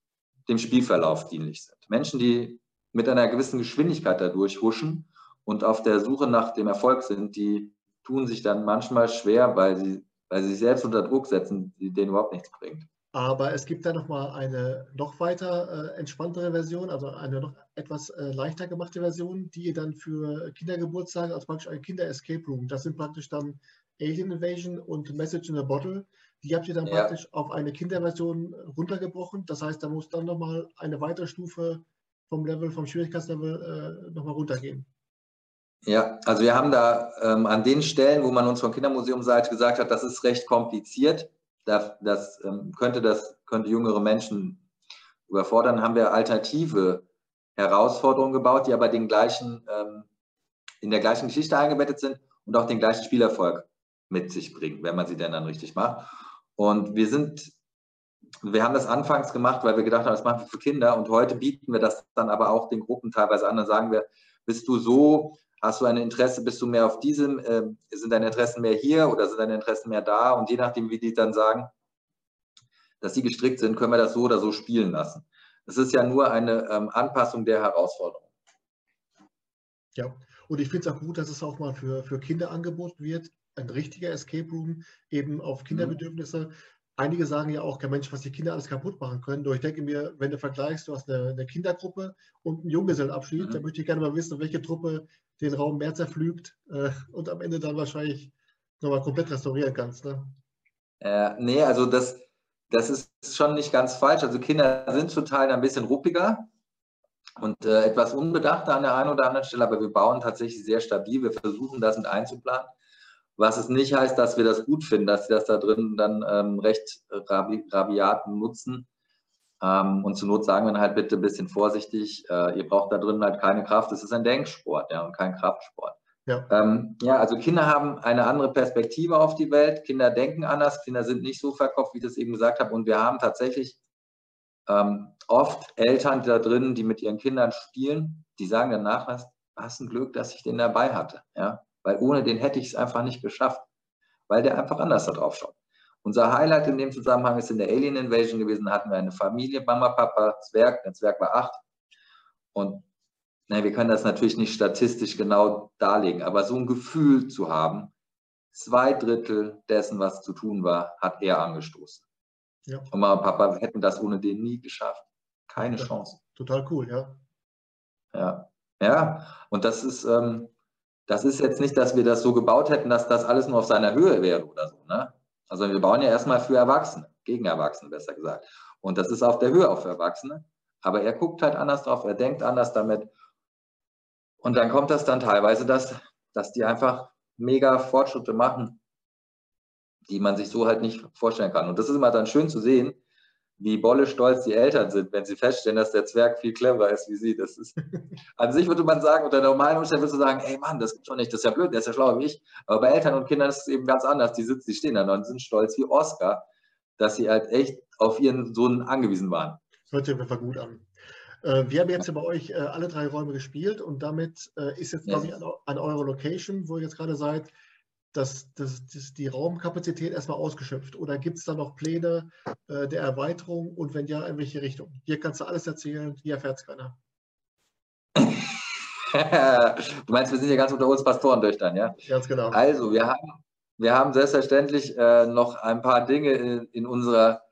dem Spielverlauf dienlich sind. Menschen, die mit einer gewissen Geschwindigkeit dadurch huschen und auf der Suche nach dem Erfolg sind, die tun sich dann manchmal schwer, weil sie, weil sie sich selbst unter Druck setzen, die denen überhaupt nichts bringt. Aber es gibt da nochmal eine noch weiter äh, entspanntere Version, also eine noch etwas äh, leichter gemachte Version, die ihr dann für Kindergeburtstage, also praktisch ein Kinder-Escape Room, das sind praktisch dann Alien Invasion und Message in a Bottle, die habt ihr dann ja. praktisch auf eine Kinderversion runtergebrochen. Das heißt, da muss dann nochmal eine weitere Stufe vom Level, vom Schwierigkeitslevel äh, nochmal runtergehen. Ja, also wir haben da ähm, an den Stellen, wo man uns von Kindermuseumseite gesagt hat, das ist recht kompliziert, das, das ähm, könnte das könnte jüngere Menschen überfordern, haben wir alternative Herausforderungen gebaut, die aber den gleichen, ähm, in der gleichen Geschichte eingebettet sind und auch den gleichen Spielerfolg mit sich bringen, wenn man sie denn dann richtig macht. Und wir sind, wir haben das anfangs gemacht, weil wir gedacht haben, das machen wir für Kinder und heute bieten wir das dann aber auch den Gruppen teilweise an. Dann sagen wir, bist du so, hast du ein Interesse, bist du mehr auf diesem, äh, sind deine Interessen mehr hier oder sind deine Interessen mehr da? Und je nachdem, wie die dann sagen, dass sie gestrickt sind, können wir das so oder so spielen lassen. Es ist ja nur eine ähm, Anpassung der Herausforderung. Ja, und ich finde es auch gut, dass es auch mal für, für Kinder angeboten wird. Ein richtiger Escape Room, eben auf mhm. Kinderbedürfnisse. Mhm. Einige sagen ja auch, kein Mensch, was die Kinder alles kaputt machen können. Doch ich denke mir, wenn du vergleichst, du hast eine, eine Kindergruppe und einen Junggesellenabschied, mhm. dann möchte ich gerne mal wissen, welche Truppe den Raum mehr zerflügt äh, und am Ende dann wahrscheinlich nochmal komplett restaurieren kannst. Ne? Äh, nee, also das, das ist schon nicht ganz falsch. Also Kinder sind zum Teil ein bisschen ruppiger und äh, etwas unbedachter an der einen oder anderen Stelle, aber wir bauen tatsächlich sehr stabil. Wir versuchen das mit einzuplanen. Was es nicht heißt, dass wir das gut finden, dass sie das da drin dann ähm, recht rabi rabiat nutzen. Ähm, und zur Not sagen wir dann halt bitte ein bisschen vorsichtig, äh, ihr braucht da drin halt keine Kraft. Es ist ein Denksport ja, und kein Kraftsport. Ja. Ähm, ja, also Kinder haben eine andere Perspektive auf die Welt. Kinder denken anders. Kinder sind nicht so verkopft, wie ich das eben gesagt habe. Und wir haben tatsächlich ähm, oft Eltern da drin, die mit ihren Kindern spielen, die sagen danach, was, was ein Glück, dass ich den dabei hatte. Ja? Weil ohne den hätte ich es einfach nicht geschafft, weil der einfach anders da drauf schaut. Unser Highlight in dem Zusammenhang ist in der Alien Invasion gewesen. Da hatten wir eine Familie, Mama, Papa, Zwerg. Der Zwerg war acht. Und na, wir können das natürlich nicht statistisch genau darlegen, aber so ein Gefühl zu haben, zwei Drittel dessen, was zu tun war, hat er angestoßen. Ja. Und Mama und Papa hätten das ohne den nie geschafft. Keine ja, Chance. Total cool, ja. Ja, ja. Und das ist, ähm, das ist jetzt nicht, dass wir das so gebaut hätten, dass das alles nur auf seiner Höhe wäre oder so. Ne? Also wir bauen ja erstmal für Erwachsene, gegen Erwachsene besser gesagt. Und das ist auf der Höhe auf Erwachsene. Aber er guckt halt anders drauf, er denkt anders damit. Und dann kommt das dann teilweise, dass, dass die einfach mega Fortschritte machen, die man sich so halt nicht vorstellen kann. Und das ist immer dann schön zu sehen, wie bolle stolz die Eltern sind, wenn sie feststellen, dass der Zwerg viel cleverer ist wie sie. Das ist, an sich würde man sagen, unter normalen Umständen würdest du sagen, ey Mann, das gibt schon nicht, das ist ja blöd, der ist ja schlauer wie ich. Aber bei Eltern und Kindern ist es eben ganz anders. Die sitzen, die stehen da und sind stolz wie Oscar, dass sie halt echt auf ihren Sohn angewiesen waren. Hört sich auf jeden Fall gut an. Äh, wir haben jetzt bei euch äh, alle drei Räume gespielt und damit äh, ist jetzt quasi an, an eurer Location, wo ihr jetzt gerade seid, dass, dass, dass die Raumkapazität erstmal ausgeschöpft? Oder gibt es da noch Pläne äh, der Erweiterung und wenn ja, in welche Richtung? Hier kannst du alles erzählen, hier erfährt es keiner. du meinst, wir sind ja ganz unter uns Pastoren durch dann, ja? Ganz genau. Also, wir haben, wir haben selbstverständlich äh, noch ein paar Dinge in, in unserer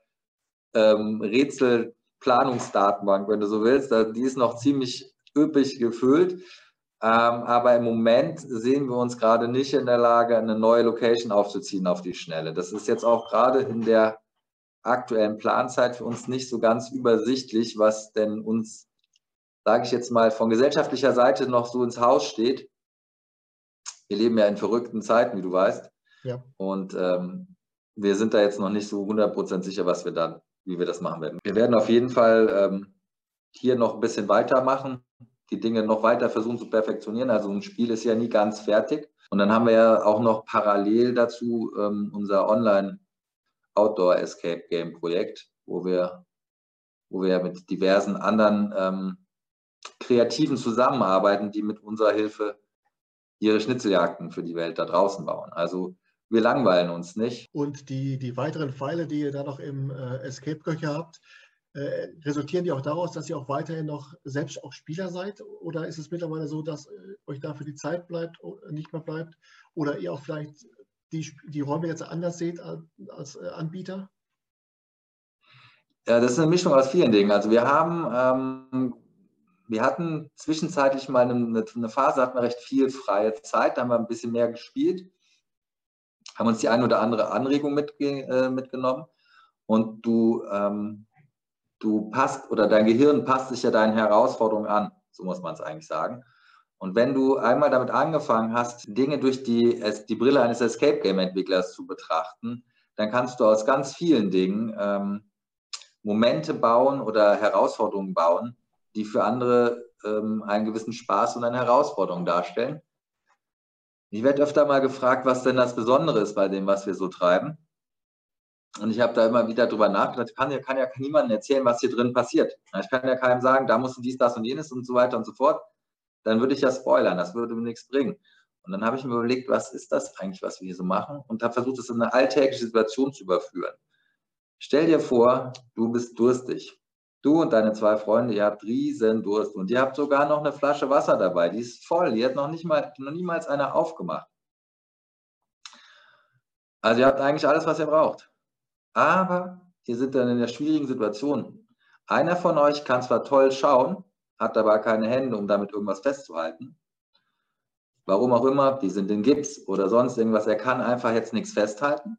ähm, Rätsel- Planungsdatenbank, wenn du so willst. Die ist noch ziemlich üppig gefüllt. Ähm, aber im Moment sehen wir uns gerade nicht in der Lage, eine neue Location aufzuziehen auf die Schnelle. Das ist jetzt auch gerade in der aktuellen Planzeit für uns nicht so ganz übersichtlich, was denn uns, sage ich jetzt mal, von gesellschaftlicher Seite noch so ins Haus steht. Wir leben ja in verrückten Zeiten, wie du weißt. Ja. Und ähm, wir sind da jetzt noch nicht so 100% sicher, was wir dann wie wir das machen werden. Wir werden auf jeden Fall ähm, hier noch ein bisschen weitermachen, die Dinge noch weiter versuchen zu perfektionieren. Also ein Spiel ist ja nie ganz fertig. Und dann haben wir ja auch noch parallel dazu ähm, unser Online Outdoor Escape Game Projekt, wo wir, wo wir mit diversen anderen ähm, Kreativen zusammenarbeiten, die mit unserer Hilfe ihre Schnitzeljagden für die Welt da draußen bauen. Also wir langweilen uns nicht. Und die, die weiteren Pfeile, die ihr da noch im äh, Escape-Köcher habt, äh, resultieren die auch daraus, dass ihr auch weiterhin noch selbst auch Spieler seid? Oder ist es mittlerweile so, dass äh, euch dafür die Zeit bleibt, nicht mehr bleibt? Oder ihr auch vielleicht die, die Räume jetzt anders seht als äh, Anbieter? Ja, das ist eine Mischung aus vielen Dingen. Also wir haben, ähm, wir hatten zwischenzeitlich mal eine, eine Phase, hatten wir recht viel freie Zeit, da haben wir ein bisschen mehr gespielt, haben uns die eine oder andere Anregung mitge äh, mitgenommen und du, ähm, du passt oder dein Gehirn passt sich ja deinen Herausforderungen an, so muss man es eigentlich sagen. Und wenn du einmal damit angefangen hast, Dinge durch die, die Brille eines Escape Game Entwicklers zu betrachten, dann kannst du aus ganz vielen Dingen ähm, Momente bauen oder Herausforderungen bauen, die für andere ähm, einen gewissen Spaß und eine Herausforderung darstellen. Ich werde öfter mal gefragt, was denn das Besondere ist bei dem, was wir so treiben. Und ich habe da immer wieder drüber nachgedacht, ich kann ja, kann ja niemandem erzählen, was hier drin passiert. Ich kann ja keinem sagen, da musst du dies, das und jenes und so weiter und so fort. Dann würde ich ja spoilern, das würde mir nichts bringen. Und dann habe ich mir überlegt, was ist das eigentlich, was wir hier so machen? Und habe versucht, es in eine alltägliche Situation zu überführen. Stell dir vor, du bist durstig. Du und deine zwei Freunde, ihr habt riesen Durst und ihr habt sogar noch eine Flasche Wasser dabei. Die ist voll. Die hat noch, nicht mal, noch niemals einer aufgemacht. Also ihr habt eigentlich alles, was ihr braucht. Aber ihr seid dann in der schwierigen Situation. Einer von euch kann zwar toll schauen, hat aber keine Hände, um damit irgendwas festzuhalten. Warum auch immer, die sind in Gips oder sonst irgendwas. Er kann einfach jetzt nichts festhalten.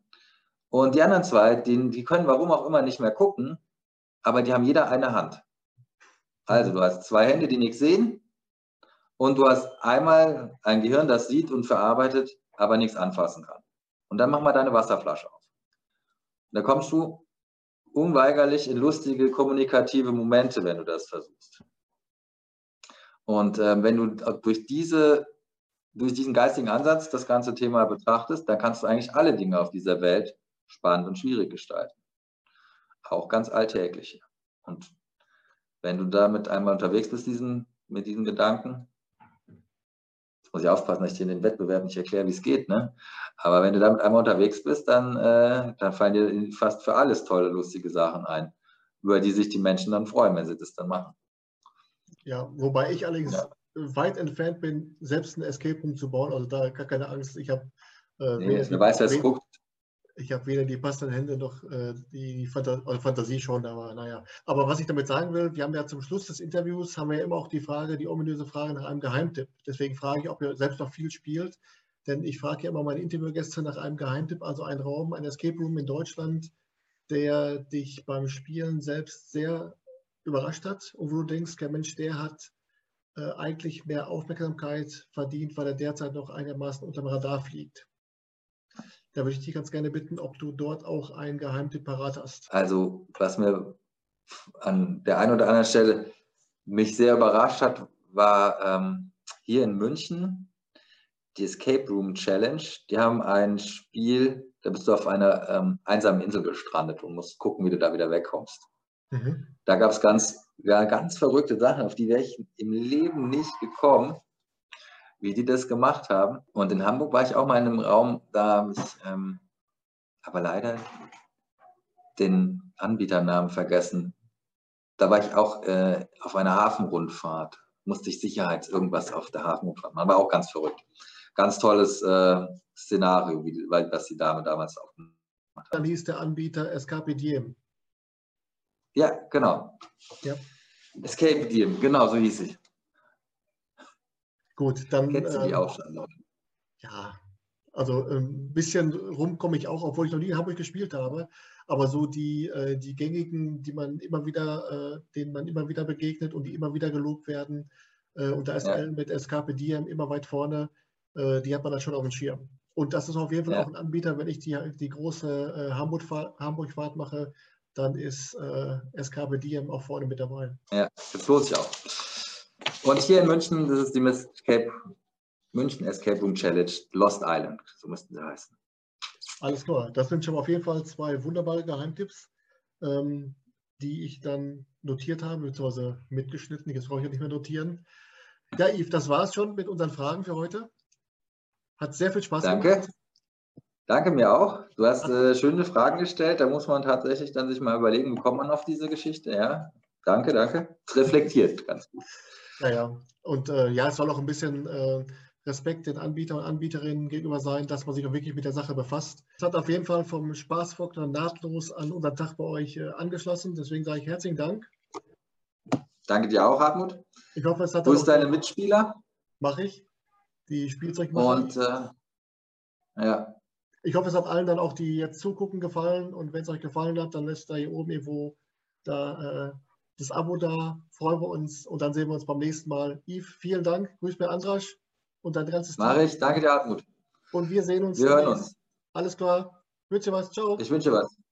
Und die anderen zwei, die, die können warum auch immer nicht mehr gucken, aber die haben jeder eine Hand. Also du hast zwei Hände, die nichts sehen und du hast einmal ein Gehirn, das sieht und verarbeitet, aber nichts anfassen kann. Und dann mach mal deine Wasserflasche auf. Und da kommst du unweigerlich in lustige kommunikative Momente, wenn du das versuchst. Und äh, wenn du durch diese durch diesen geistigen Ansatz das ganze Thema betrachtest, dann kannst du eigentlich alle Dinge auf dieser Welt spannend und schwierig gestalten. Auch ganz alltägliche. Und wenn du damit einmal unterwegs bist diesen, mit diesen Gedanken, muss ich aufpassen, dass ich dir in den Wettbewerb nicht erkläre, wie es geht, ne? aber wenn du damit einmal unterwegs bist, dann, äh, dann fallen dir fast für alles tolle, lustige Sachen ein, über die sich die Menschen dann freuen, wenn sie das dann machen. Ja, wobei ich allerdings ja. weit entfernt bin, selbst ein Escape Room zu bauen, also da gar keine Angst. Ich habe äh, nee, wer weiß, wer es guckt ich habe weder die passenden Hände noch äh, die äh, Fantasie schon, aber naja. Aber was ich damit sagen will, wir haben ja zum Schluss des Interviews, haben wir ja immer auch die Frage, die ominöse Frage nach einem Geheimtipp. Deswegen frage ich, ob ihr selbst noch viel spielt, denn ich frage ja immer meine Interviewgäste nach einem Geheimtipp, also ein Raum, ein Escape Room in Deutschland, der dich beim Spielen selbst sehr überrascht hat und wo du denkst, der Mensch, der hat äh, eigentlich mehr Aufmerksamkeit verdient, weil er derzeit noch einigermaßen unter dem Radar fliegt. Da würde ich dich ganz gerne bitten, ob du dort auch einen Geheimtipp parat hast. Also, was mir an der einen oder anderen Stelle mich sehr überrascht hat, war ähm, hier in München die Escape Room Challenge. Die haben ein Spiel, da bist du auf einer ähm, einsamen Insel gestrandet und musst gucken, wie du da wieder wegkommst. Mhm. Da gab es ganz, ja, ganz verrückte Sachen, auf die wäre ich im Leben nicht gekommen wie die das gemacht haben. Und in Hamburg war ich auch mal in einem Raum, da habe ich ähm, aber leider den Anbieternamen vergessen. Da war ich auch äh, auf einer Hafenrundfahrt, musste ich Sicherheits irgendwas auf der Hafenrundfahrt machen. War auch ganz verrückt. Ganz tolles äh, Szenario, wie, was die Dame damals auch gemacht hat. Dann hieß der Anbieter Escape Diem. Ja, genau. Ja. Escape Diem, genau, so hieß ich. Gut, dann. Kennst du die ähm, auch schon? Ja, also ein ähm, bisschen rum komme ich auch, obwohl ich noch nie in Hamburg gespielt habe. Aber so die, äh, die gängigen, die man immer wieder, äh, denen man immer wieder begegnet und die immer wieder gelobt werden. Äh, und da ist ja. mit Escape Diem immer weit vorne. die hat man dann schon auf dem Schirm. Und das ist auf jeden Fall ja. auch ein Anbieter, wenn ich die, die große Hamburg-Fahrt Hamburg mache, dann ist äh, Escape Diem auch vorne mit dabei. Ja, das lohnt sich auch. Und hier in München, das ist die Escape, München Escape Room Challenge Lost Island, so müssten sie heißen. Alles klar, das sind schon auf jeden Fall zwei wunderbare Geheimtipps, ähm, die ich dann notiert habe, beziehungsweise mitgeschnitten. Jetzt brauche ich ja nicht mehr notieren. Ja, Yves, das war es schon mit unseren Fragen für heute. Hat sehr viel Spaß Danke. gemacht. Danke mir auch. Du hast äh, schöne Fragen gestellt. Da muss man tatsächlich dann sich mal überlegen, wie kommt man auf diese Geschichte. Ja, danke, danke. Reflektiert ganz gut. Naja, und äh, ja, es soll auch ein bisschen äh, Respekt den Anbietern und Anbieterinnen gegenüber sein, dass man sich auch wirklich mit der Sache befasst. Es hat auf jeden Fall vom Spaßfaktor nahtlos an unseren Tag bei euch äh, angeschlossen. Deswegen sage ich herzlichen Dank. Danke dir auch, Hartmut. Ich hoffe, es hat. Wo ist deine Mitspieler? Mache ich. Die Spielzeugmacher. Und äh, ja. Ich hoffe, es hat allen dann auch, die jetzt zugucken, gefallen. Und wenn es euch gefallen hat, dann lässt da hier oben irgendwo da, äh, das Abo da. Freuen wir uns und dann sehen wir uns beim nächsten Mal. Yves, vielen Dank. Grüß mir Andrasch und dein ganzes Team. Mach ich. Danke dir, Hartmut. Und wir sehen uns. Wir hören uns. Alles klar. Ich wünsche was. Ciao. Ich wünsche was.